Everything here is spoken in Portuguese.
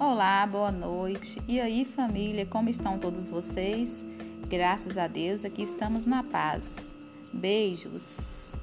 Olá, boa noite. E aí, família, como estão todos vocês? Graças a Deus, aqui estamos na paz. Beijos.